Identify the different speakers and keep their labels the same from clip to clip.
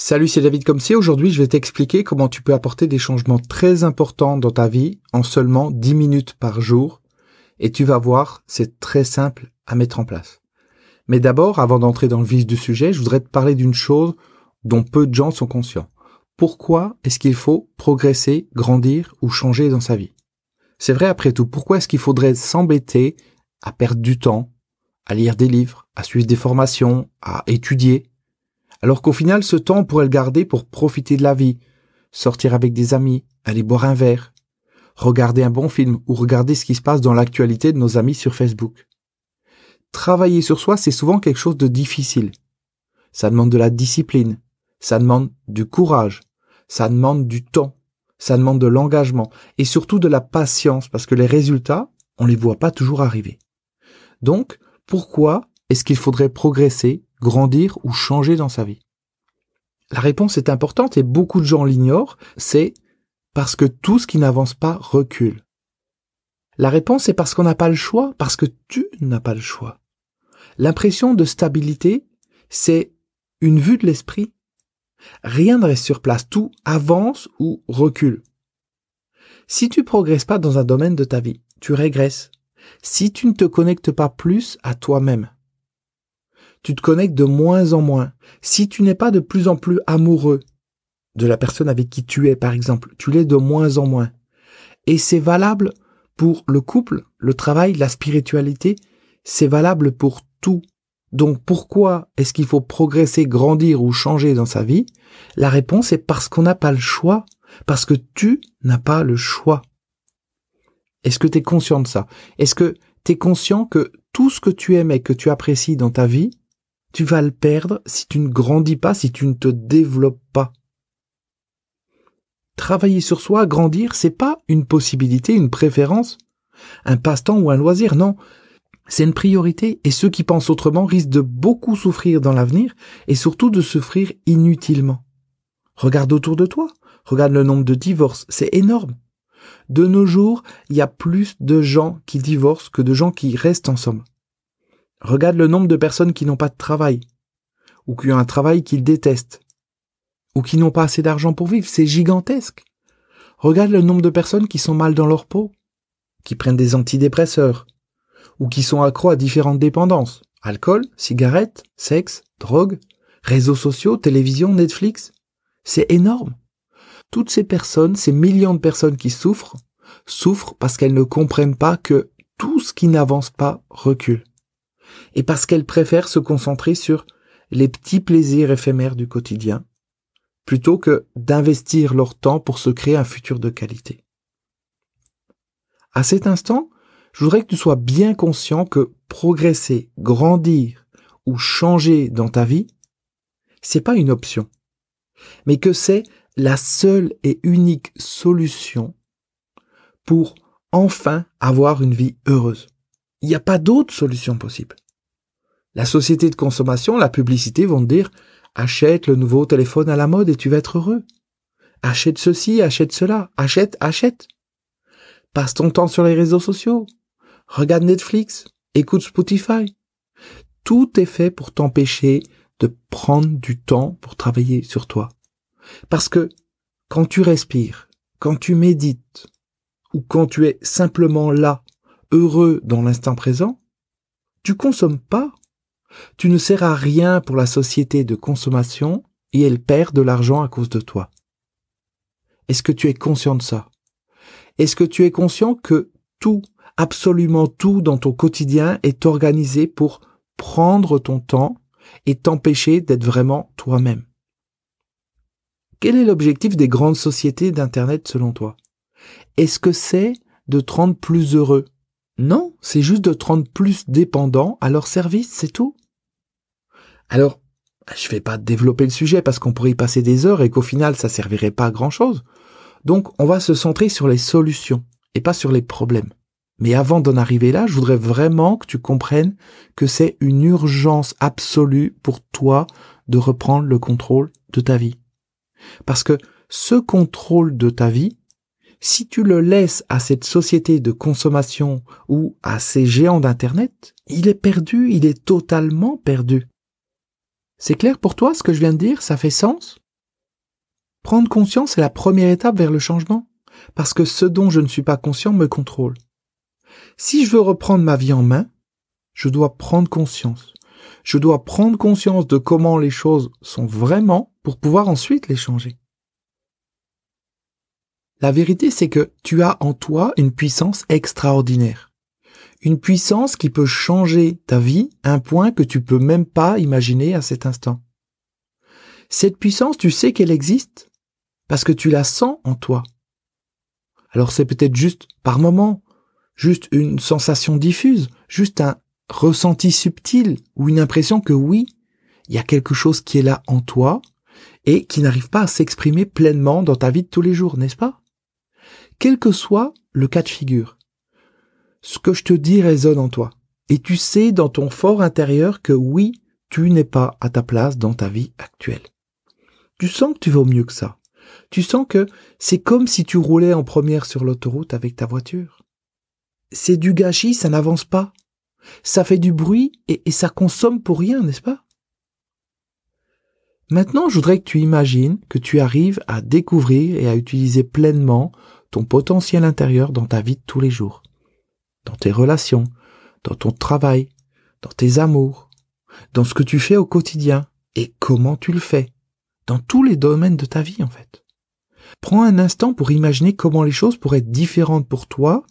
Speaker 1: Salut, c'est David Comsi. Aujourd'hui, je vais t'expliquer comment tu peux apporter des changements très importants dans ta vie en seulement 10 minutes par jour. Et tu vas voir, c'est très simple à mettre en place. Mais d'abord, avant d'entrer dans le vif du sujet, je voudrais te parler d'une chose dont peu de gens sont conscients. Pourquoi est-ce qu'il faut progresser, grandir ou changer dans sa vie? C'est vrai après tout, pourquoi est-ce qu'il faudrait s'embêter à perdre du temps, à lire des livres, à suivre des formations, à étudier? Alors qu'au final, ce temps, on pourrait le garder pour profiter de la vie, sortir avec des amis, aller boire un verre, regarder un bon film ou regarder ce qui se passe dans l'actualité de nos amis sur Facebook. Travailler sur soi, c'est souvent quelque chose de difficile. Ça demande de la discipline, ça demande du courage, ça demande du temps, ça demande de l'engagement et surtout de la patience parce que les résultats, on les voit pas toujours arriver. Donc, pourquoi est-ce qu'il faudrait progresser grandir ou changer dans sa vie La réponse est importante et beaucoup de gens l'ignorent, c'est parce que tout ce qui n'avance pas recule. La réponse est parce qu'on n'a pas le choix, parce que tu n'as pas le choix. L'impression de stabilité, c'est une vue de l'esprit. Rien ne reste sur place, tout avance ou recule. Si tu progresses pas dans un domaine de ta vie, tu régresses. Si tu ne te connectes pas plus à toi-même, tu te connectes de moins en moins. Si tu n'es pas de plus en plus amoureux de la personne avec qui tu es, par exemple, tu l'es de moins en moins. Et c'est valable pour le couple, le travail, la spiritualité, c'est valable pour tout. Donc pourquoi est-ce qu'il faut progresser, grandir ou changer dans sa vie? La réponse est parce qu'on n'a pas le choix, parce que tu n'as pas le choix. Est-ce que tu es conscient de ça? Est-ce que tu es conscient que tout ce que tu aimes et que tu apprécies dans ta vie, tu vas le perdre si tu ne grandis pas, si tu ne te développes pas. Travailler sur soi, grandir, c'est pas une possibilité, une préférence, un passe-temps ou un loisir, non. C'est une priorité et ceux qui pensent autrement risquent de beaucoup souffrir dans l'avenir et surtout de souffrir inutilement. Regarde autour de toi, regarde le nombre de divorces, c'est énorme. De nos jours, il y a plus de gens qui divorcent que de gens qui restent ensemble. Regarde le nombre de personnes qui n'ont pas de travail, ou qui ont un travail qu'ils détestent, ou qui n'ont pas assez d'argent pour vivre, c'est gigantesque. Regarde le nombre de personnes qui sont mal dans leur peau, qui prennent des antidépresseurs, ou qui sont accros à différentes dépendances, alcool, cigarettes, sexe, drogue, réseaux sociaux, télévision, Netflix. C'est énorme. Toutes ces personnes, ces millions de personnes qui souffrent, souffrent parce qu'elles ne comprennent pas que tout ce qui n'avance pas recule et parce qu'elles préfèrent se concentrer sur les petits plaisirs éphémères du quotidien, plutôt que d'investir leur temps pour se créer un futur de qualité. À cet instant, je voudrais que tu sois bien conscient que progresser, grandir ou changer dans ta vie, c'est pas une option, mais que c'est la seule et unique solution pour enfin avoir une vie heureuse. Il n'y a pas d'autre solution possible. La société de consommation, la publicité vont te dire achète le nouveau téléphone à la mode et tu vas être heureux. Achète ceci, achète cela, achète, achète. Passe ton temps sur les réseaux sociaux. Regarde Netflix, écoute Spotify. Tout est fait pour t'empêcher de prendre du temps pour travailler sur toi. Parce que quand tu respires, quand tu médites, ou quand tu es simplement là, heureux dans l'instant présent, tu consommes pas tu ne sers à rien pour la société de consommation et elle perd de l'argent à cause de toi. Est-ce que tu es conscient de ça? Est-ce que tu es conscient que tout, absolument tout dans ton quotidien est organisé pour prendre ton temps et t'empêcher d'être vraiment toi-même? Quel est l'objectif des grandes sociétés d'Internet selon toi? Est-ce que c'est de te rendre plus heureux? Non, c'est juste de te rendre plus dépendant à leur service, c'est tout. Alors, je vais pas développer le sujet parce qu'on pourrait y passer des heures et qu'au final ça servirait pas à grand chose. Donc, on va se centrer sur les solutions et pas sur les problèmes. Mais avant d'en arriver là, je voudrais vraiment que tu comprennes que c'est une urgence absolue pour toi de reprendre le contrôle de ta vie. Parce que ce contrôle de ta vie, si tu le laisses à cette société de consommation ou à ces géants d'Internet, il est perdu, il est totalement perdu. C'est clair pour toi ce que je viens de dire? Ça fait sens? Prendre conscience est la première étape vers le changement, parce que ce dont je ne suis pas conscient me contrôle. Si je veux reprendre ma vie en main, je dois prendre conscience. Je dois prendre conscience de comment les choses sont vraiment pour pouvoir ensuite les changer. La vérité, c'est que tu as en toi une puissance extraordinaire. Une puissance qui peut changer ta vie à un point que tu peux même pas imaginer à cet instant. Cette puissance, tu sais qu'elle existe parce que tu la sens en toi. Alors c'est peut-être juste par moment, juste une sensation diffuse, juste un ressenti subtil ou une impression que oui, il y a quelque chose qui est là en toi et qui n'arrive pas à s'exprimer pleinement dans ta vie de tous les jours, n'est-ce pas? Quel que soit le cas de figure, ce que je te dis résonne en toi. Et tu sais dans ton fort intérieur que oui, tu n'es pas à ta place dans ta vie actuelle. Tu sens que tu vaux mieux que ça. Tu sens que c'est comme si tu roulais en première sur l'autoroute avec ta voiture. C'est du gâchis, ça n'avance pas. Ça fait du bruit et, et ça consomme pour rien, n'est-ce pas? Maintenant, je voudrais que tu imagines que tu arrives à découvrir et à utiliser pleinement ton potentiel intérieur dans ta vie de tous les jours dans tes relations, dans ton travail, dans tes amours, dans ce que tu fais au quotidien et comment tu le fais, dans tous les domaines de ta vie en fait. Prends un instant pour imaginer comment les choses pourraient être différentes pour toi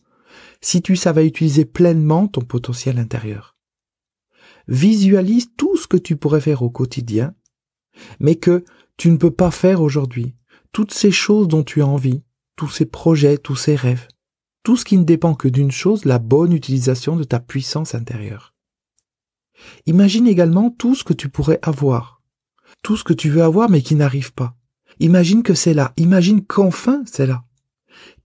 Speaker 1: si tu savais utiliser pleinement ton potentiel intérieur. Visualise tout ce que tu pourrais faire au quotidien, mais que tu ne peux pas faire aujourd'hui, toutes ces choses dont tu as envie, tous ces projets, tous ces rêves tout ce qui ne dépend que d'une chose, la bonne utilisation de ta puissance intérieure. Imagine également tout ce que tu pourrais avoir, tout ce que tu veux avoir mais qui n'arrive pas. Imagine que c'est là, imagine qu'enfin c'est là.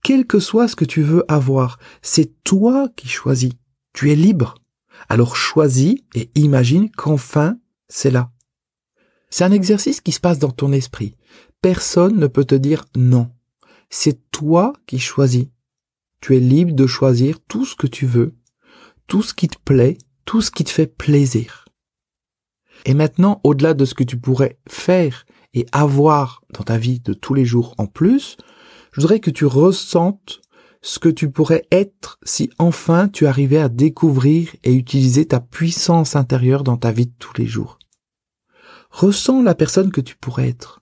Speaker 1: Quel que soit ce que tu veux avoir, c'est toi qui choisis. Tu es libre. Alors choisis et imagine qu'enfin c'est là. C'est un exercice qui se passe dans ton esprit. Personne ne peut te dire non. C'est toi qui choisis. Tu es libre de choisir tout ce que tu veux, tout ce qui te plaît, tout ce qui te fait plaisir. Et maintenant, au-delà de ce que tu pourrais faire et avoir dans ta vie de tous les jours en plus, je voudrais que tu ressentes ce que tu pourrais être si enfin tu arrivais à découvrir et utiliser ta puissance intérieure dans ta vie de tous les jours. Ressens la personne que tu pourrais être.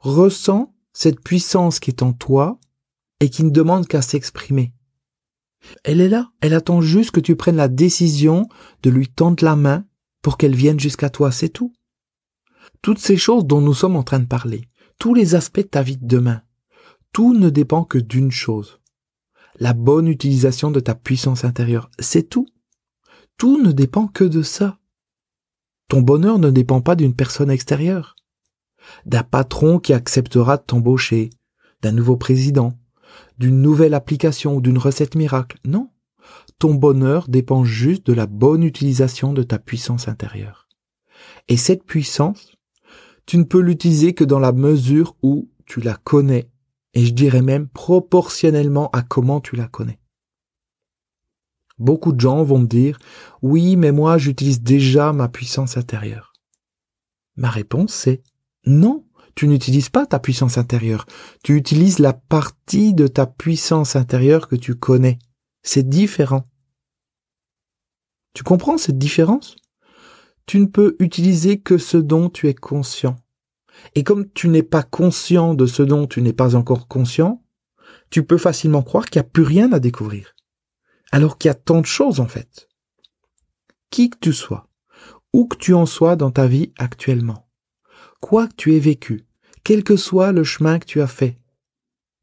Speaker 1: Ressens cette puissance qui est en toi et qui ne demande qu'à s'exprimer. Elle est là, elle attend juste que tu prennes la décision de lui tendre la main pour qu'elle vienne jusqu'à toi, c'est tout. Toutes ces choses dont nous sommes en train de parler, tous les aspects de ta vie de demain, tout ne dépend que d'une chose. La bonne utilisation de ta puissance intérieure, c'est tout. Tout ne dépend que de ça. Ton bonheur ne dépend pas d'une personne extérieure, d'un patron qui acceptera de t'embaucher, d'un nouveau président, d'une nouvelle application ou d'une recette miracle. Non. Ton bonheur dépend juste de la bonne utilisation de ta puissance intérieure. Et cette puissance, tu ne peux l'utiliser que dans la mesure où tu la connais, et je dirais même proportionnellement à comment tu la connais. Beaucoup de gens vont me dire, oui, mais moi j'utilise déjà ma puissance intérieure. Ma réponse c'est non tu n'utilises pas ta puissance intérieure, tu utilises la partie de ta puissance intérieure que tu connais. C'est différent. Tu comprends cette différence? Tu ne peux utiliser que ce dont tu es conscient. Et comme tu n'es pas conscient de ce dont tu n'es pas encore conscient, tu peux facilement croire qu'il n'y a plus rien à découvrir. Alors qu'il y a tant de choses en fait. Qui que tu sois, où que tu en sois dans ta vie actuellement, quoi que tu aies vécu, quel que soit le chemin que tu as fait,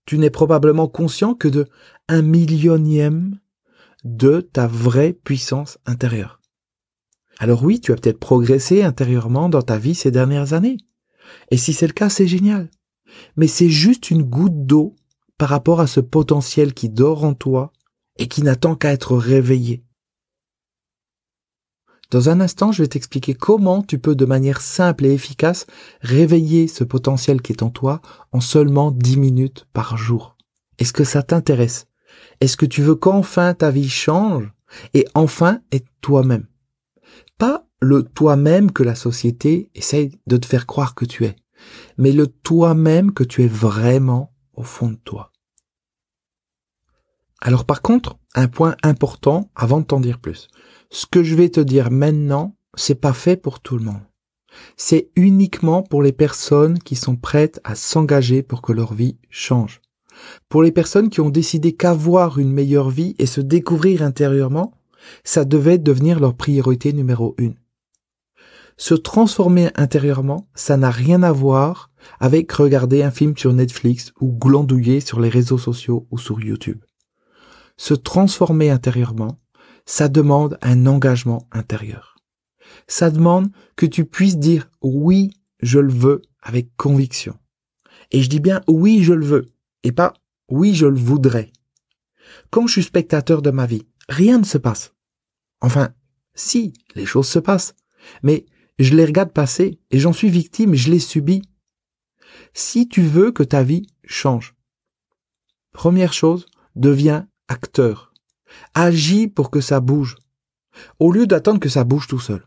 Speaker 1: tu n'es probablement conscient que de un millionième de ta vraie puissance intérieure. Alors oui, tu as peut-être progressé intérieurement dans ta vie ces dernières années. Et si c'est le cas, c'est génial. Mais c'est juste une goutte d'eau par rapport à ce potentiel qui dort en toi et qui n'attend qu'à être réveillé. Dans un instant, je vais t'expliquer comment tu peux de manière simple et efficace réveiller ce potentiel qui est en toi en seulement 10 minutes par jour. Est-ce que ça t'intéresse? Est-ce que tu veux qu'enfin ta vie change et enfin être toi-même? Pas le toi-même que la société essaye de te faire croire que tu es. mais le toi-même que tu es vraiment au fond de toi. Alors par contre, un point important avant de t'en dire plus. Ce que je vais te dire maintenant, c'est pas fait pour tout le monde. C'est uniquement pour les personnes qui sont prêtes à s'engager pour que leur vie change. Pour les personnes qui ont décidé qu'avoir une meilleure vie et se découvrir intérieurement, ça devait devenir leur priorité numéro une. Se transformer intérieurement, ça n'a rien à voir avec regarder un film sur Netflix ou glandouiller sur les réseaux sociaux ou sur YouTube. Se transformer intérieurement, ça demande un engagement intérieur. Ça demande que tu puisses dire oui, je le veux avec conviction. Et je dis bien oui, je le veux et pas oui, je le voudrais. Quand je suis spectateur de ma vie, rien ne se passe. Enfin, si, les choses se passent, mais je les regarde passer et j'en suis victime je les subis. Si tu veux que ta vie change, première chose, deviens acteur. Agis pour que ça bouge, au lieu d'attendre que ça bouge tout seul.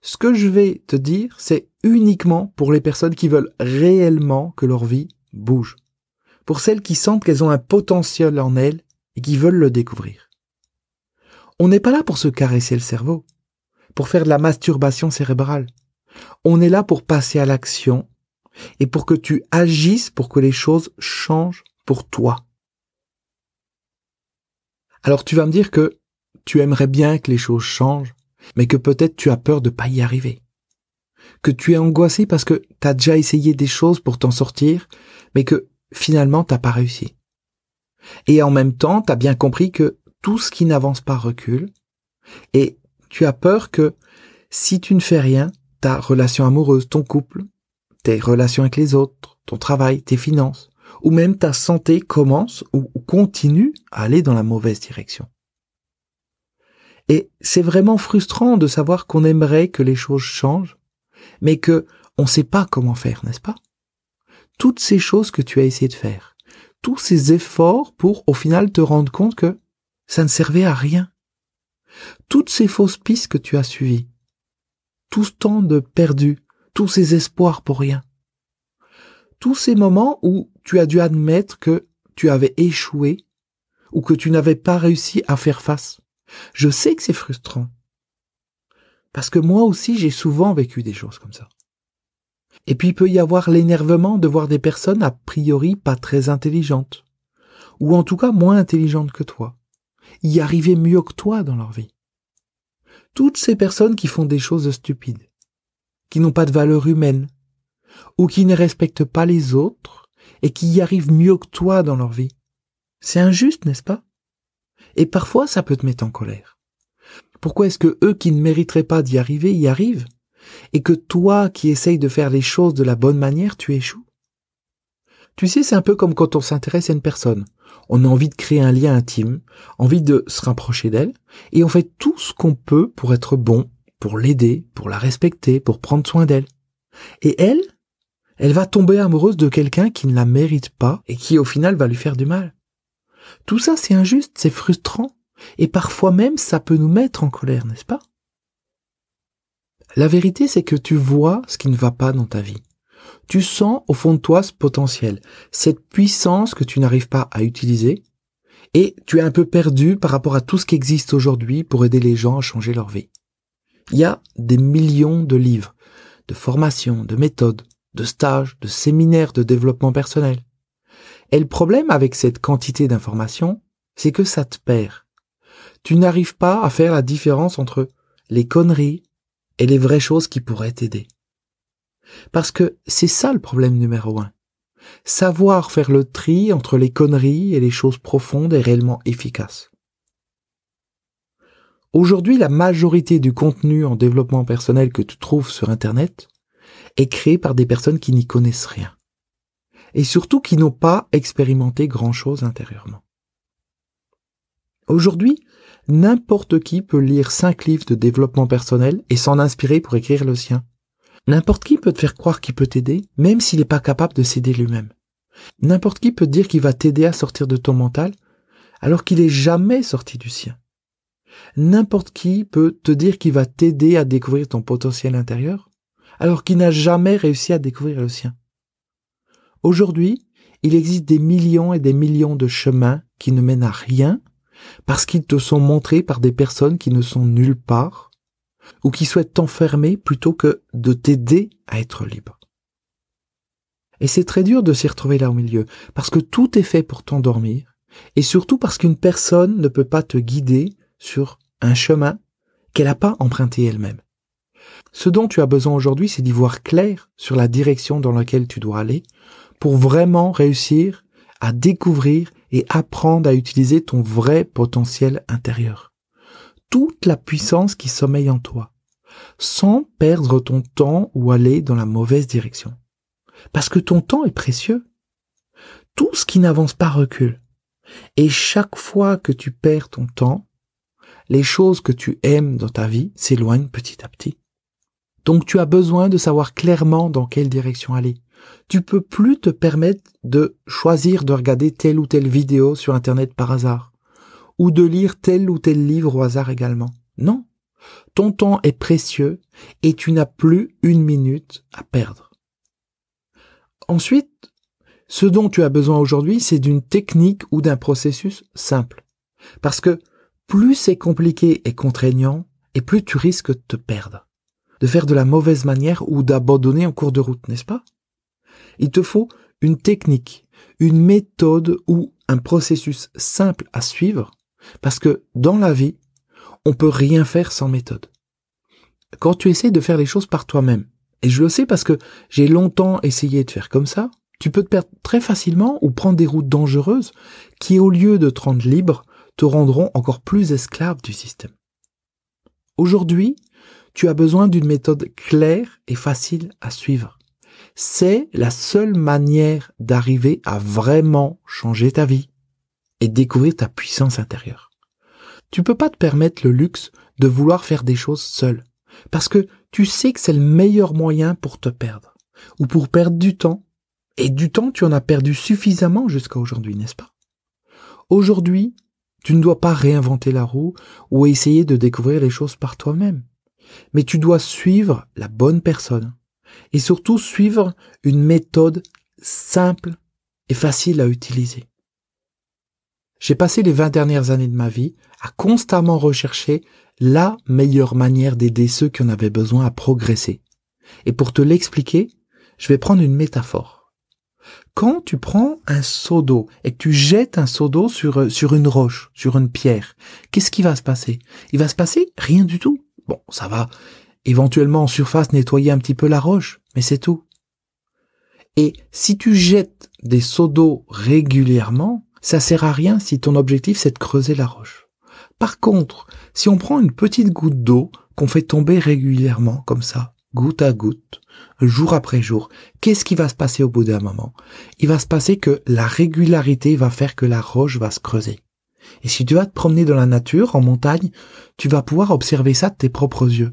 Speaker 1: Ce que je vais te dire, c'est uniquement pour les personnes qui veulent réellement que leur vie bouge. Pour celles qui sentent qu'elles ont un potentiel en elles et qui veulent le découvrir. On n'est pas là pour se caresser le cerveau, pour faire de la masturbation cérébrale. On est là pour passer à l'action et pour que tu agisses pour que les choses changent pour toi. Alors tu vas me dire que tu aimerais bien que les choses changent, mais que peut-être tu as peur de pas y arriver. Que tu es angoissé parce que tu as déjà essayé des choses pour t'en sortir, mais que finalement t'as pas réussi. Et en même temps, tu as bien compris que tout ce qui n'avance pas recule, et tu as peur que si tu ne fais rien, ta relation amoureuse, ton couple, tes relations avec les autres, ton travail, tes finances, ou même ta santé commence ou continue à aller dans la mauvaise direction. Et c'est vraiment frustrant de savoir qu'on aimerait que les choses changent, mais que on ne sait pas comment faire, n'est-ce pas? Toutes ces choses que tu as essayé de faire, tous ces efforts pour au final te rendre compte que ça ne servait à rien. Toutes ces fausses pistes que tu as suivies, tout ce temps de perdu, tous ces espoirs pour rien, tous ces moments où tu as dû admettre que tu avais échoué ou que tu n'avais pas réussi à faire face. Je sais que c'est frustrant. Parce que moi aussi, j'ai souvent vécu des choses comme ça. Et puis il peut y avoir l'énervement de voir des personnes a priori pas très intelligentes, ou en tout cas moins intelligentes que toi, y arriver mieux que toi dans leur vie. Toutes ces personnes qui font des choses stupides, qui n'ont pas de valeur humaine, ou qui ne respectent pas les autres, et qui y arrivent mieux que toi dans leur vie. C'est injuste, n'est-ce pas? Et parfois ça peut te mettre en colère. Pourquoi est-ce que eux qui ne mériteraient pas d'y arriver y arrivent, et que toi qui essayes de faire les choses de la bonne manière, tu échoues? Tu sais, c'est un peu comme quand on s'intéresse à une personne. On a envie de créer un lien intime, envie de se rapprocher d'elle, et on fait tout ce qu'on peut pour être bon, pour l'aider, pour la respecter, pour prendre soin d'elle. Et elle, elle va tomber amoureuse de quelqu'un qui ne la mérite pas et qui au final va lui faire du mal. Tout ça, c'est injuste, c'est frustrant, et parfois même ça peut nous mettre en colère, n'est-ce pas? La vérité, c'est que tu vois ce qui ne va pas dans ta vie. Tu sens au fond de toi ce potentiel, cette puissance que tu n'arrives pas à utiliser, et tu es un peu perdu par rapport à tout ce qui existe aujourd'hui pour aider les gens à changer leur vie. Il y a des millions de livres, de formations, de méthodes, de stages, de séminaires de développement personnel. Et le problème avec cette quantité d'informations, c'est que ça te perd. Tu n'arrives pas à faire la différence entre les conneries et les vraies choses qui pourraient t'aider. Parce que c'est ça le problème numéro un. Savoir faire le tri entre les conneries et les choses profondes et réellement efficaces. Aujourd'hui, la majorité du contenu en développement personnel que tu trouves sur Internet est créé par des personnes qui n'y connaissent rien. Et surtout qui n'ont pas expérimenté grand-chose intérieurement. Aujourd'hui, n'importe qui peut lire cinq livres de développement personnel et s'en inspirer pour écrire le sien. N'importe qui peut te faire croire qu'il peut t'aider, même s'il n'est pas capable de s'aider lui-même. N'importe qui peut te dire qu'il va t'aider à sortir de ton mental, alors qu'il est jamais sorti du sien. N'importe qui peut te dire qu'il va t'aider à découvrir ton potentiel intérieur, alors qu'il n'a jamais réussi à découvrir le sien. Aujourd'hui, il existe des millions et des millions de chemins qui ne mènent à rien parce qu'ils te sont montrés par des personnes qui ne sont nulle part ou qui souhaitent t'enfermer plutôt que de t'aider à être libre. Et c'est très dur de s'y retrouver là au milieu, parce que tout est fait pour t'endormir, et surtout parce qu'une personne ne peut pas te guider sur un chemin qu'elle n'a pas emprunté elle-même. Ce dont tu as besoin aujourd'hui, c'est d'y voir clair sur la direction dans laquelle tu dois aller pour vraiment réussir à découvrir et apprendre à utiliser ton vrai potentiel intérieur. Toute la puissance qui sommeille en toi, sans perdre ton temps ou aller dans la mauvaise direction. Parce que ton temps est précieux. Tout ce qui n'avance pas recule. Et chaque fois que tu perds ton temps, les choses que tu aimes dans ta vie s'éloignent petit à petit. Donc tu as besoin de savoir clairement dans quelle direction aller. Tu peux plus te permettre de choisir de regarder telle ou telle vidéo sur Internet par hasard, ou de lire tel ou tel livre au hasard également. Non. Ton temps est précieux et tu n'as plus une minute à perdre. Ensuite, ce dont tu as besoin aujourd'hui, c'est d'une technique ou d'un processus simple. Parce que plus c'est compliqué et contraignant, et plus tu risques de te perdre, de faire de la mauvaise manière ou d'abandonner en cours de route, n'est-ce pas? Il te faut une technique, une méthode ou un processus simple à suivre, parce que dans la vie, on peut rien faire sans méthode. Quand tu essaies de faire les choses par toi-même, et je le sais parce que j'ai longtemps essayé de faire comme ça, tu peux te perdre très facilement ou prendre des routes dangereuses qui, au lieu de te rendre libre, te rendront encore plus esclave du système. Aujourd'hui, tu as besoin d'une méthode claire et facile à suivre. C'est la seule manière d'arriver à vraiment changer ta vie et découvrir ta puissance intérieure. Tu peux pas te permettre le luxe de vouloir faire des choses seul, parce que tu sais que c'est le meilleur moyen pour te perdre, ou pour perdre du temps, et du temps tu en as perdu suffisamment jusqu'à aujourd'hui, n'est-ce pas? Aujourd'hui, tu ne dois pas réinventer la roue ou essayer de découvrir les choses par toi-même. Mais tu dois suivre la bonne personne. Et surtout suivre une méthode simple et facile à utiliser. J'ai passé les 20 dernières années de ma vie à constamment rechercher la meilleure manière d'aider ceux qui en avaient besoin à progresser. Et pour te l'expliquer, je vais prendre une métaphore. Quand tu prends un seau d'eau et que tu jettes un seau d'eau sur, sur une roche, sur une pierre, qu'est-ce qui va se passer? Il va se passer rien du tout. Bon, ça va éventuellement en surface nettoyer un petit peu la roche, mais c'est tout. Et si tu jettes des seaux d'eau régulièrement, ça sert à rien si ton objectif c'est de creuser la roche. Par contre, si on prend une petite goutte d'eau qu'on fait tomber régulièrement comme ça, goutte à goutte, jour après jour, qu'est-ce qui va se passer au bout d'un moment? Il va se passer que la régularité va faire que la roche va se creuser. Et si tu vas te promener dans la nature, en montagne, tu vas pouvoir observer ça de tes propres yeux.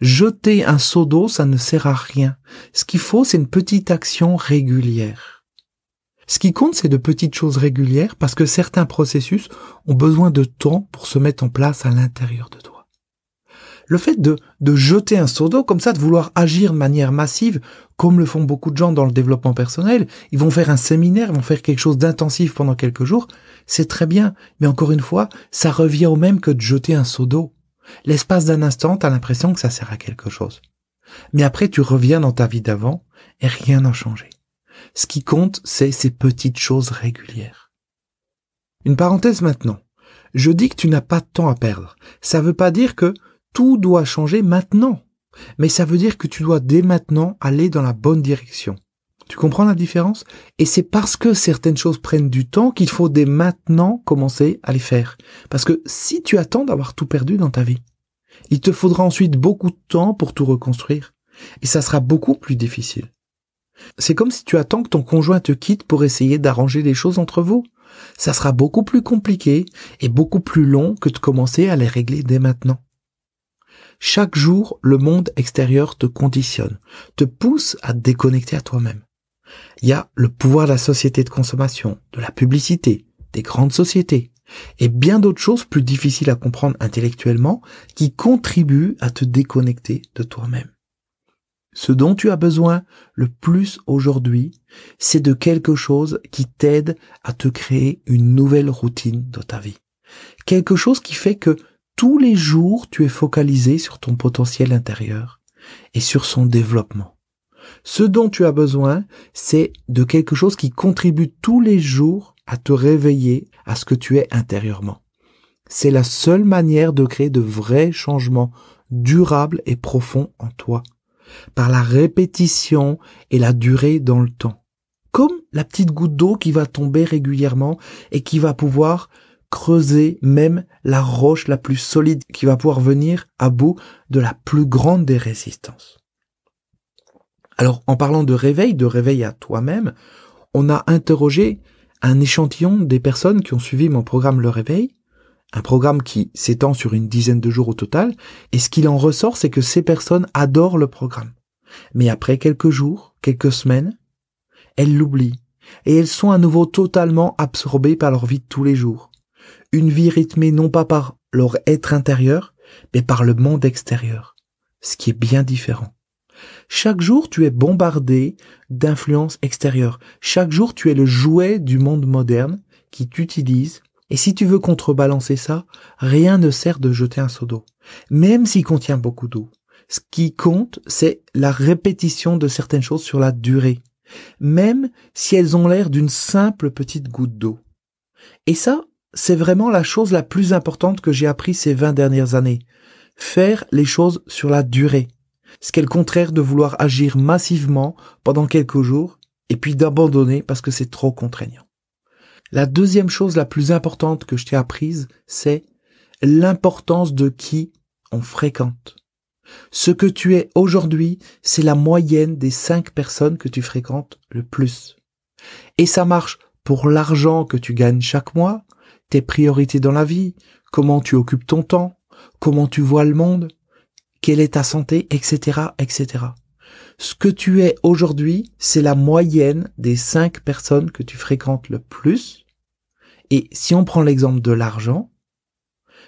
Speaker 1: Jeter un seau d'eau, ça ne sert à rien. Ce qu'il faut, c'est une petite action régulière. Ce qui compte, c'est de petites choses régulières parce que certains processus ont besoin de temps pour se mettre en place à l'intérieur de toi le fait de, de jeter un seau d'eau comme ça, de vouloir agir de manière massive, comme le font beaucoup de gens dans le développement personnel, ils vont faire un séminaire, ils vont faire quelque chose d'intensif pendant quelques jours, c'est très bien, mais encore une fois, ça revient au même que de jeter un seau d'eau. L'espace d'un instant, t'as l'impression que ça sert à quelque chose. Mais après, tu reviens dans ta vie d'avant et rien n'a changé. Ce qui compte, c'est ces petites choses régulières. Une parenthèse maintenant. Je dis que tu n'as pas de temps à perdre. Ça veut pas dire que tout doit changer maintenant. Mais ça veut dire que tu dois dès maintenant aller dans la bonne direction. Tu comprends la différence? Et c'est parce que certaines choses prennent du temps qu'il faut dès maintenant commencer à les faire. Parce que si tu attends d'avoir tout perdu dans ta vie, il te faudra ensuite beaucoup de temps pour tout reconstruire. Et ça sera beaucoup plus difficile. C'est comme si tu attends que ton conjoint te quitte pour essayer d'arranger les choses entre vous. Ça sera beaucoup plus compliqué et beaucoup plus long que de commencer à les régler dès maintenant. Chaque jour, le monde extérieur te conditionne, te pousse à te déconnecter à toi-même. Il y a le pouvoir de la société de consommation, de la publicité, des grandes sociétés, et bien d'autres choses plus difficiles à comprendre intellectuellement qui contribuent à te déconnecter de toi-même. Ce dont tu as besoin le plus aujourd'hui, c'est de quelque chose qui t'aide à te créer une nouvelle routine dans ta vie. Quelque chose qui fait que tous les jours tu es focalisé sur ton potentiel intérieur et sur son développement. Ce dont tu as besoin, c'est de quelque chose qui contribue tous les jours à te réveiller à ce que tu es intérieurement. C'est la seule manière de créer de vrais changements durables et profonds en toi, par la répétition et la durée dans le temps. Comme la petite goutte d'eau qui va tomber régulièrement et qui va pouvoir creuser même la roche la plus solide, qui va pouvoir venir à bout de la plus grande des résistances. Alors, en parlant de réveil, de réveil à toi-même, on a interrogé un échantillon des personnes qui ont suivi mon programme Le Réveil, un programme qui s'étend sur une dizaine de jours au total, et ce qu'il en ressort, c'est que ces personnes adorent le programme. Mais après quelques jours, quelques semaines, elles l'oublient, et elles sont à nouveau totalement absorbées par leur vie de tous les jours. Une vie rythmée non pas par leur être intérieur, mais par le monde extérieur, ce qui est bien différent. Chaque jour, tu es bombardé d'influences extérieures. Chaque jour, tu es le jouet du monde moderne qui t'utilise. Et si tu veux contrebalancer ça, rien ne sert de jeter un seau d'eau, même s'il contient beaucoup d'eau. Ce qui compte, c'est la répétition de certaines choses sur la durée, même si elles ont l'air d'une simple petite goutte d'eau. Et ça, c'est vraiment la chose la plus importante que j'ai appris ces vingt dernières années. Faire les choses sur la durée ce qui est le contraire de vouloir agir massivement pendant quelques jours et puis d'abandonner parce que c'est trop contraignant. La deuxième chose la plus importante que je t'ai apprise, c'est l'importance de qui on fréquente. Ce que tu es aujourd'hui, c'est la moyenne des cinq personnes que tu fréquentes le plus. Et ça marche pour l'argent que tu gagnes chaque mois, tes priorités dans la vie, comment tu occupes ton temps, comment tu vois le monde, quelle est ta santé, etc., etc. Ce que tu es aujourd'hui, c'est la moyenne des cinq personnes que tu fréquentes le plus. Et si on prend l'exemple de l'argent,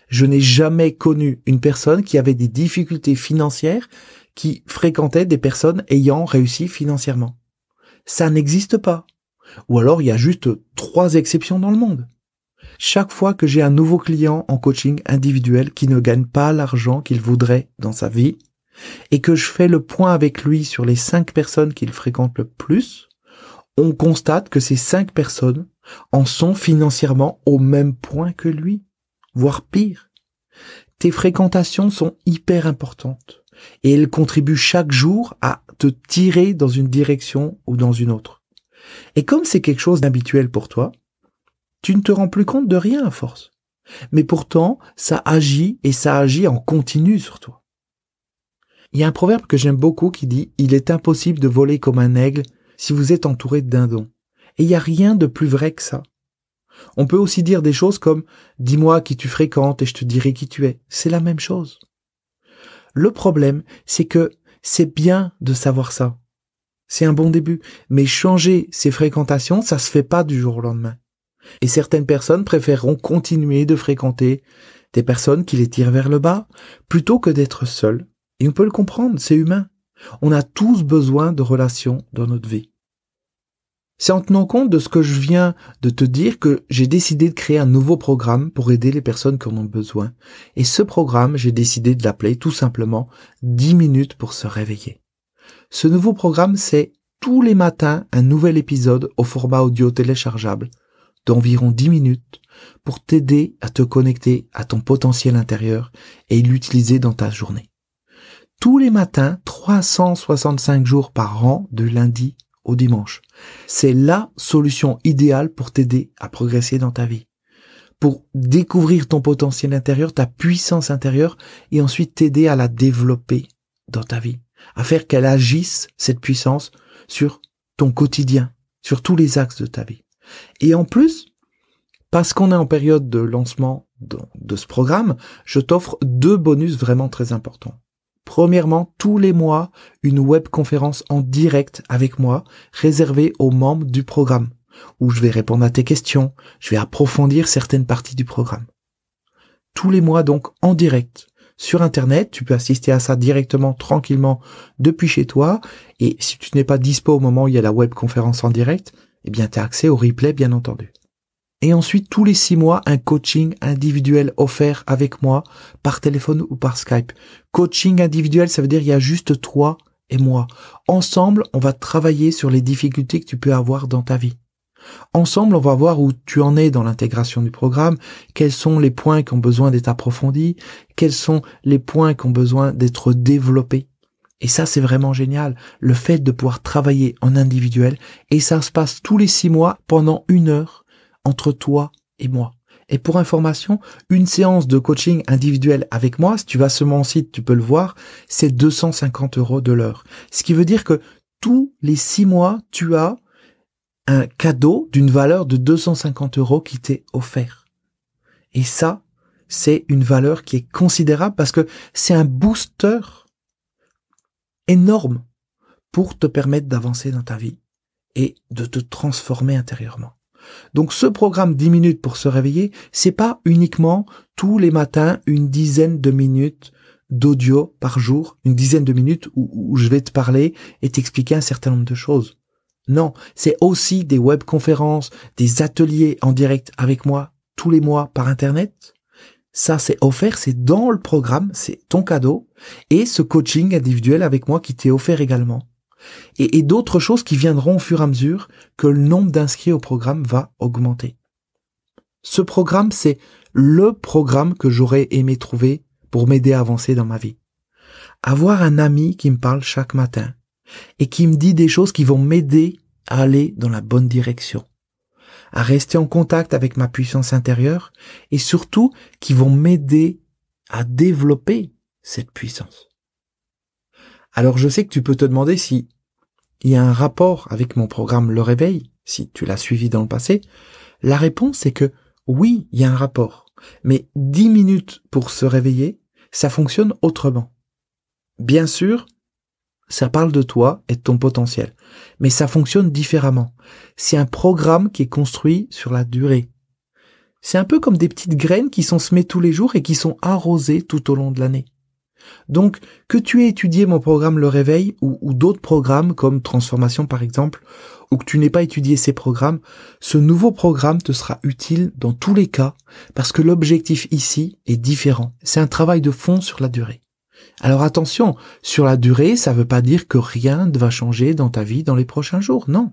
Speaker 1: je n'ai jamais connu une personne qui avait des difficultés financières qui fréquentait des personnes ayant réussi financièrement. Ça n'existe pas. Ou alors il y a juste trois exceptions dans le monde. Chaque fois que j'ai un nouveau client en coaching individuel qui ne gagne pas l'argent qu'il voudrait dans sa vie, et que je fais le point avec lui sur les cinq personnes qu'il fréquente le plus, on constate que ces cinq personnes en sont financièrement au même point que lui, voire pire. Tes fréquentations sont hyper importantes et elles contribuent chaque jour à te tirer dans une direction ou dans une autre. Et comme c'est quelque chose d'habituel pour toi, tu ne te rends plus compte de rien à force. Mais pourtant, ça agit et ça agit en continu sur toi. Il y a un proverbe que j'aime beaucoup qui dit Il est impossible de voler comme un aigle si vous êtes entouré de dindons. Et il n'y a rien de plus vrai que ça. On peut aussi dire des choses comme Dis-moi qui tu fréquentes et je te dirai qui tu es. C'est la même chose. Le problème, c'est que c'est bien de savoir ça. C'est un bon début. Mais changer ses fréquentations, ça se fait pas du jour au lendemain. Et certaines personnes préféreront continuer de fréquenter des personnes qui les tirent vers le bas, plutôt que d'être seules. Et on peut le comprendre, c'est humain. On a tous besoin de relations dans notre vie. C'est en tenant compte de ce que je viens de te dire que j'ai décidé de créer un nouveau programme pour aider les personnes qui en ont besoin. Et ce programme, j'ai décidé de l'appeler tout simplement 10 minutes pour se réveiller. Ce nouveau programme, c'est tous les matins un nouvel épisode au format audio téléchargeable d'environ 10 minutes pour t'aider à te connecter à ton potentiel intérieur et l'utiliser dans ta journée. Tous les matins, 365 jours par an, de lundi au dimanche. C'est la solution idéale pour t'aider à progresser dans ta vie. Pour découvrir ton potentiel intérieur, ta puissance intérieure, et ensuite t'aider à la développer dans ta vie. À faire qu'elle agisse, cette puissance, sur ton quotidien, sur tous les axes de ta vie. Et en plus, parce qu'on est en période de lancement de, ce programme, je t'offre deux bonus vraiment très importants. Premièrement, tous les mois, une web conférence en direct avec moi, réservée aux membres du programme, où je vais répondre à tes questions, je vais approfondir certaines parties du programme. Tous les mois donc en direct, sur Internet. Tu peux assister à ça directement, tranquillement, depuis chez toi. Et si tu n'es pas dispo au moment où il y a la web conférence en direct, eh bien, tu as accès au replay, bien entendu. Et ensuite, tous les six mois, un coaching individuel offert avec moi par téléphone ou par Skype. Coaching individuel, ça veut dire il y a juste toi et moi. Ensemble, on va travailler sur les difficultés que tu peux avoir dans ta vie. Ensemble, on va voir où tu en es dans l'intégration du programme, quels sont les points qui ont besoin d'être approfondis, quels sont les points qui ont besoin d'être développés. Et ça, c'est vraiment génial, le fait de pouvoir travailler en individuel, et ça se passe tous les six mois pendant une heure entre toi et moi. Et pour information, une séance de coaching individuel avec moi, si tu vas sur mon site, tu peux le voir, c'est 250 euros de l'heure. Ce qui veut dire que tous les six mois, tu as un cadeau d'une valeur de 250 euros qui t'est offert. Et ça, c'est une valeur qui est considérable parce que c'est un booster énorme pour te permettre d'avancer dans ta vie et de te transformer intérieurement. Donc ce programme 10 minutes pour se réveiller, c'est pas uniquement tous les matins une dizaine de minutes d'audio par jour, une dizaine de minutes où, je vais te parler et t'expliquer un certain nombre de choses. Non, c'est aussi des webconférences, des ateliers en direct avec moi tous les mois par internet. Ça, c'est offert, c'est dans le programme, c'est ton cadeau. Et ce coaching individuel avec moi qui t'est offert également et, d'autres choses qui viendront au fur et à mesure que le nombre d'inscrits au programme va augmenter. Ce programme, c'est le programme que j'aurais aimé trouver pour m'aider à avancer dans ma vie. Avoir un ami qui me parle chaque matin et qui me dit des choses qui vont m'aider à aller dans la bonne direction, à rester en contact avec ma puissance intérieure et surtout qui vont m'aider à développer cette puissance. Alors je sais que tu peux te demander si il y a un rapport avec mon programme Le Réveil, si tu l'as suivi dans le passé. La réponse est que oui, il y a un rapport. Mais 10 minutes pour se réveiller, ça fonctionne autrement. Bien sûr, ça parle de toi et de ton potentiel. Mais ça fonctionne différemment. C'est un programme qui est construit sur la durée. C'est un peu comme des petites graines qui sont semées tous les jours et qui sont arrosées tout au long de l'année. Donc, que tu aies étudié mon programme Le Réveil ou, d'autres programmes comme Transformation par exemple, ou que tu n'aies pas étudié ces programmes, ce nouveau programme te sera utile dans tous les cas parce que l'objectif ici est différent. C'est un travail de fond sur la durée. Alors attention, sur la durée, ça ne veut pas dire que rien ne va changer dans ta vie dans les prochains jours, non.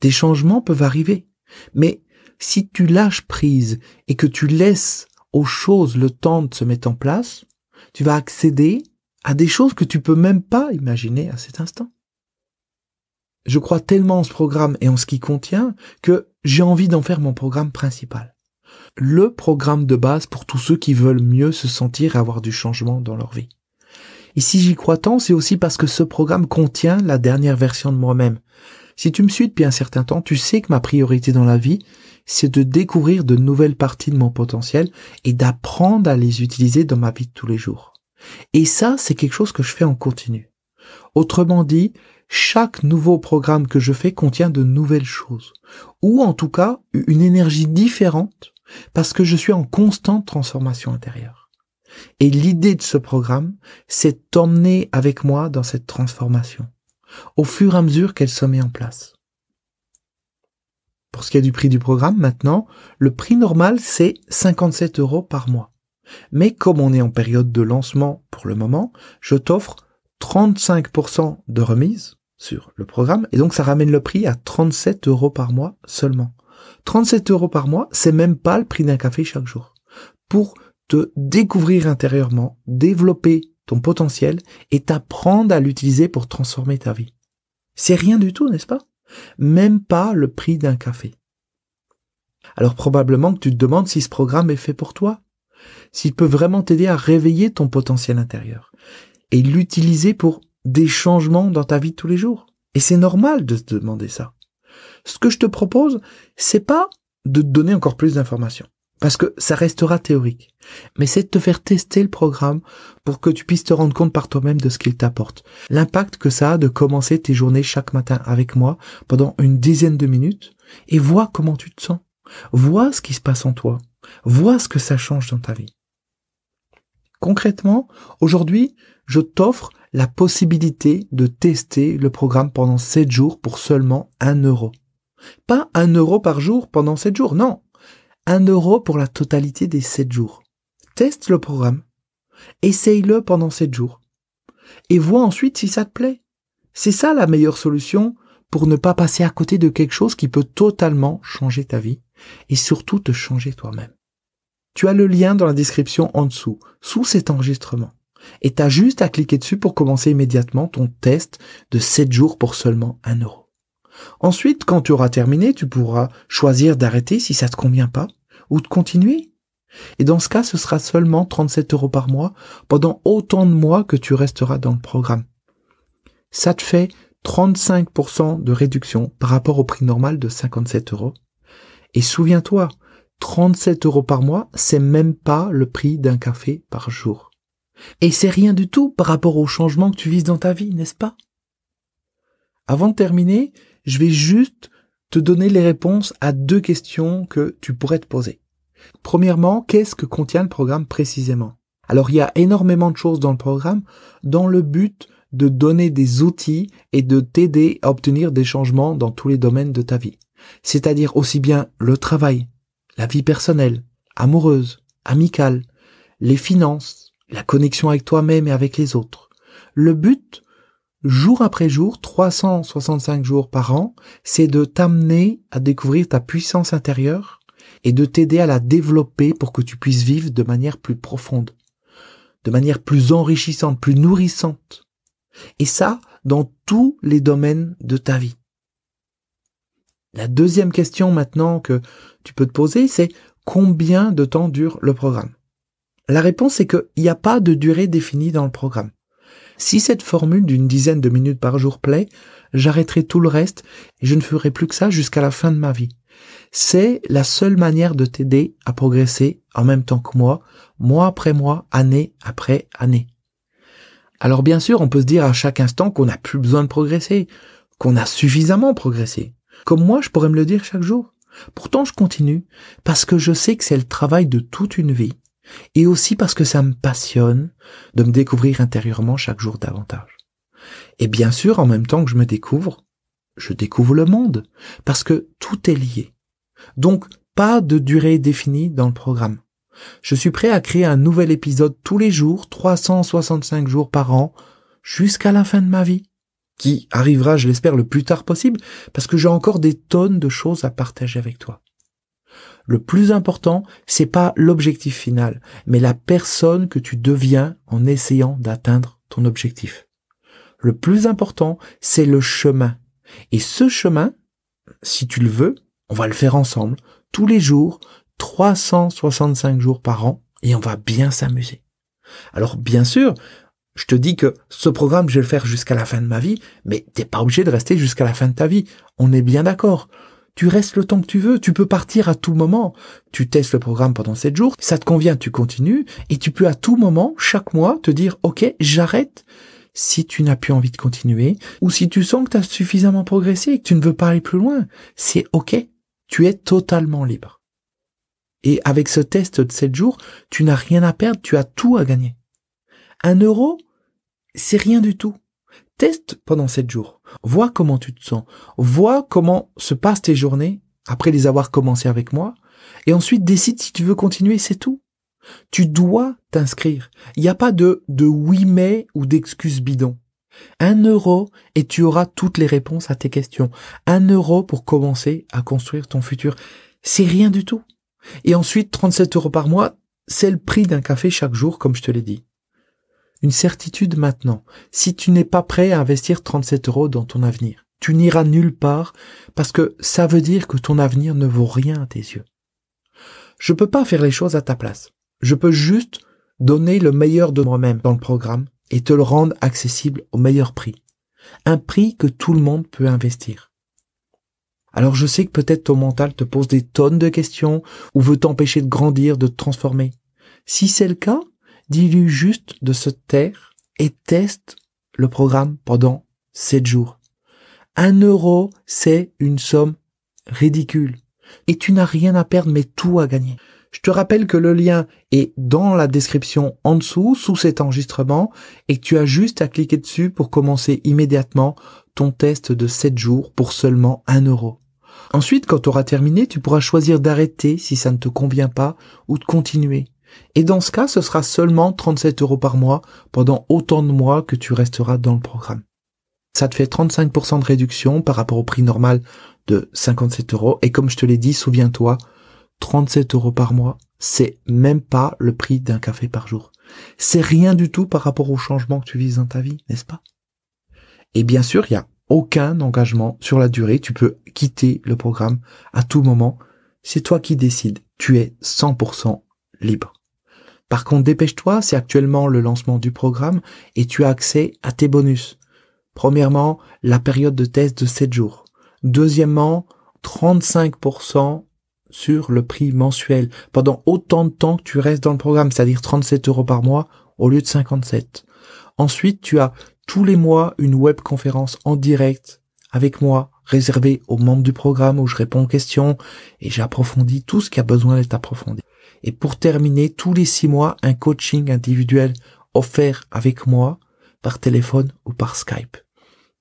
Speaker 1: Des changements peuvent arriver. Mais si tu lâches prise et que tu laisses aux choses le temps de se mettre en place, tu vas accéder à des choses que tu peux même pas imaginer à cet instant. Je crois tellement en ce programme et en ce qu'il contient que j'ai envie d'en faire mon programme principal. Le programme de base pour tous ceux qui veulent mieux se sentir et avoir du changement dans leur vie. Et si j'y crois tant, c'est aussi parce que ce programme contient la dernière version de moi-même. Si tu me suis depuis un certain temps, tu sais que ma priorité dans la vie, c'est de découvrir de nouvelles parties de mon potentiel et d'apprendre à les utiliser dans ma vie de tous les jours. Et ça, c'est quelque chose que je fais en continu. Autrement dit, chaque nouveau programme que je fais contient de nouvelles choses, ou en tout cas une énergie différente, parce que je suis en constante transformation intérieure. Et l'idée de ce programme, c'est d'emmener avec moi dans cette transformation, au fur et à mesure qu'elle se met en place. Pour ce qui est du prix du programme, maintenant, le prix normal, c'est 57 euros par mois. Mais comme on est en période de lancement pour le moment, je t'offre 35% de remise sur le programme, et donc ça ramène le prix à 37 euros par mois seulement. 37 euros par mois, c'est même pas le prix d'un café chaque jour. Pour te découvrir intérieurement, développer ton potentiel et t'apprendre à l'utiliser pour transformer ta vie. C'est rien du tout, n'est-ce pas? Même pas le prix d'un café. Alors probablement que tu te demandes si ce programme est fait pour toi, s'il peut vraiment t'aider à réveiller ton potentiel intérieur et l'utiliser pour des changements dans ta vie de tous les jours. Et c'est normal de te demander ça. Ce que je te propose, c'est pas de te donner encore plus d'informations parce que ça restera théorique. Mais c'est de te faire tester le programme pour que tu puisses te rendre compte par toi-même de ce qu'il t'apporte. L'impact que ça a de commencer tes journées chaque matin avec moi pendant une dizaine de minutes et vois comment tu te sens. Vois ce qui se passe en toi. Vois ce que ça change dans ta vie. Concrètement, aujourd'hui, je t'offre la possibilité de tester le programme pendant 7 jours pour seulement 1 euro. Pas 1 euro par jour pendant 7 jours, non. 1 euro pour la totalité des 7 jours. Teste le programme. Essaye-le pendant 7 jours. Et vois ensuite si ça te plaît. C'est ça la meilleure solution pour ne pas passer à côté de quelque chose qui peut totalement changer ta vie et surtout te changer toi-même. Tu as le lien dans la description en dessous, sous cet enregistrement. Et tu as juste à cliquer dessus pour commencer immédiatement ton test de 7 jours pour seulement 1 euro. Ensuite, quand tu auras terminé, tu pourras choisir d'arrêter si ça te convient pas, ou de continuer. Et dans ce cas, ce sera seulement 37 euros par mois pendant autant de mois que tu resteras dans le programme. Ça te fait 35% de réduction par rapport au prix normal de 57 euros. Et souviens-toi, 37 euros par mois, c'est même pas le prix d'un café par jour. Et c'est rien du tout par rapport au changement que tu vises dans ta vie, n'est-ce pas? Avant de terminer, je vais juste te donner les réponses à deux questions que tu pourrais te poser. Premièrement, qu'est-ce que contient le programme précisément? Alors il y a énormément de choses dans le programme dans le but de donner des outils et de t'aider à obtenir des changements dans tous les domaines de ta vie. C'est-à-dire aussi bien le travail, la vie personnelle, amoureuse, amicale, les finances, la connexion avec toi-même et avec les autres. Le but, jour après jour, 365 jours par an, c'est de t'amener à découvrir ta puissance intérieure et de t'aider à la développer pour que tu puisses vivre de manière plus profonde, de manière plus enrichissante, plus nourrissante. Et ça, dans tous les domaines de ta vie. La deuxième question maintenant que tu peux te poser, c'est combien de temps dure le programme? La réponse est qu'il n'y a pas de durée définie dans le programme. Si cette formule d'une dizaine de minutes par jour plaît, j'arrêterai tout le reste et je ne ferai plus que ça jusqu'à la fin de ma vie. C'est la seule manière de t'aider à progresser en même temps que moi, mois après mois, année après année. Alors bien sûr, on peut se dire à chaque instant qu'on n'a plus besoin de progresser, qu'on a suffisamment progressé. Comme moi, je pourrais me le dire chaque jour. Pourtant, je continue parce que je sais que c'est le travail de toute une vie et aussi parce que ça me passionne de me découvrir intérieurement chaque jour davantage. Et bien sûr, en même temps que je me découvre, je découvre le monde parce que tout est lié. Donc, pas de durée définie dans le programme. Je suis prêt à créer un nouvel épisode tous les jours, 365 jours par an, jusqu'à la fin de ma vie qui arrivera, je l'espère, le plus tard possible, parce que j'ai encore des tonnes de choses à partager avec toi. Le plus important, c'est pas l'objectif final, mais la personne que tu deviens en essayant d'atteindre ton objectif. Le plus important, c'est le chemin. Et ce chemin, si tu le veux, on va le faire ensemble, tous les jours, 365 jours par an, et on va bien s'amuser. Alors bien sûr, je te dis que ce programme, je vais le faire jusqu'à la fin de ma vie, mais t'es pas obligé de rester jusqu'à la fin de ta vie. On est bien d'accord. Tu restes le temps que tu veux, tu peux partir à tout moment. Tu testes le programme pendant 7 jours, ça te convient, tu continues, et tu peux à tout moment, chaque mois, te dire, OK, j'arrête si tu n'as plus envie de continuer, ou si tu sens que tu as suffisamment progressé et que tu ne veux pas aller plus loin. C'est OK. Tu es totalement libre. Et avec ce test de 7 jours, tu n'as rien à perdre, tu as tout à gagner. Un euro, c'est rien du tout. Teste pendant sept jours. Vois comment tu te sens. Vois comment se passent tes journées après les avoir commencées avec moi. Et ensuite décide si tu veux continuer, c'est tout. Tu dois t'inscrire. Il n'y a pas de, de oui mais ou d'excuses bidon. Un euro et tu auras toutes les réponses à tes questions. Un euro pour commencer à construire ton futur. C'est rien du tout. Et ensuite, 37 euros par mois, c'est le prix d'un café chaque jour, comme je te l'ai dit une certitude maintenant. Si tu n'es pas prêt à investir 37 euros dans ton avenir, tu n'iras nulle part parce que ça veut dire que ton avenir ne vaut rien à tes yeux. Je peux pas faire les choses à ta place. Je peux juste donner le meilleur de moi-même dans le programme et te le rendre accessible au meilleur prix. Un prix que tout le monde peut investir. Alors je sais que peut-être ton mental te pose des tonnes de questions ou veut t'empêcher de grandir, de te transformer. Si c'est le cas, dis-lui juste de se taire et teste le programme pendant 7 jours. Un euro, c'est une somme ridicule. Et tu n'as rien à perdre, mais tout à gagner. Je te rappelle que le lien est dans la description en dessous, sous cet enregistrement, et tu as juste à cliquer dessus pour commencer immédiatement ton test de 7 jours pour seulement 1 euro. Ensuite, quand tu auras terminé, tu pourras choisir d'arrêter si ça ne te convient pas ou de continuer. Et dans ce cas, ce sera seulement 37 euros par mois pendant autant de mois que tu resteras dans le programme. Ça te fait 35% de réduction par rapport au prix normal de 57 euros. Et comme je te l'ai dit, souviens-toi, 37 euros par mois, c'est même pas le prix d'un café par jour. C'est rien du tout par rapport au changement que tu vises dans ta vie, n'est-ce pas? Et bien sûr, il n'y a aucun engagement sur la durée. Tu peux quitter le programme à tout moment. C'est toi qui décides. Tu es 100% libre. Par contre, dépêche-toi, c'est actuellement le lancement du programme et tu as accès à tes bonus. Premièrement, la période de test de 7 jours. Deuxièmement, 35% sur le prix mensuel pendant autant de temps que tu restes dans le programme, c'est-à-dire 37 euros par mois au lieu de 57. Ensuite, tu as tous les mois une webconférence en direct avec moi réservée aux membres du programme où je réponds aux questions et j'approfondis tout ce qui a besoin d'être approfondi. Et pour terminer, tous les six mois, un coaching individuel offert avec moi par téléphone ou par Skype.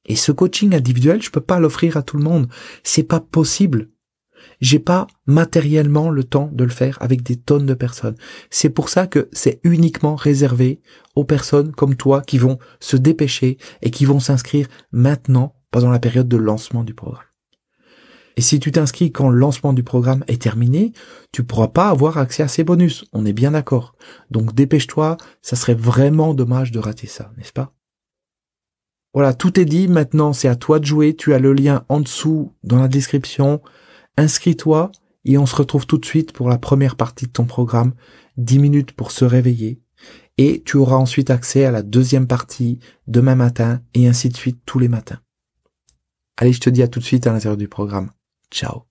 Speaker 1: Et ce coaching individuel, je peux pas l'offrir à tout le monde. C'est pas possible j'ai pas matériellement le temps de le faire avec des tonnes de personnes. C'est pour ça que c'est uniquement réservé aux personnes comme toi qui vont se dépêcher et qui vont s'inscrire maintenant pendant la période de lancement du programme. Et si tu t'inscris quand le lancement du programme est terminé, tu pourras pas avoir accès à ces bonus. On est bien d'accord. Donc dépêche-toi, ça serait vraiment dommage de rater ça, n'est-ce pas? Voilà, tout est dit. Maintenant, c'est à toi de jouer. Tu as le lien en dessous dans la description. Inscris-toi et on se retrouve tout de suite pour la première partie de ton programme, 10 minutes pour se réveiller. Et tu auras ensuite accès à la deuxième partie demain matin et ainsi de suite tous les matins. Allez, je te dis à tout de suite à l'intérieur du programme. Ciao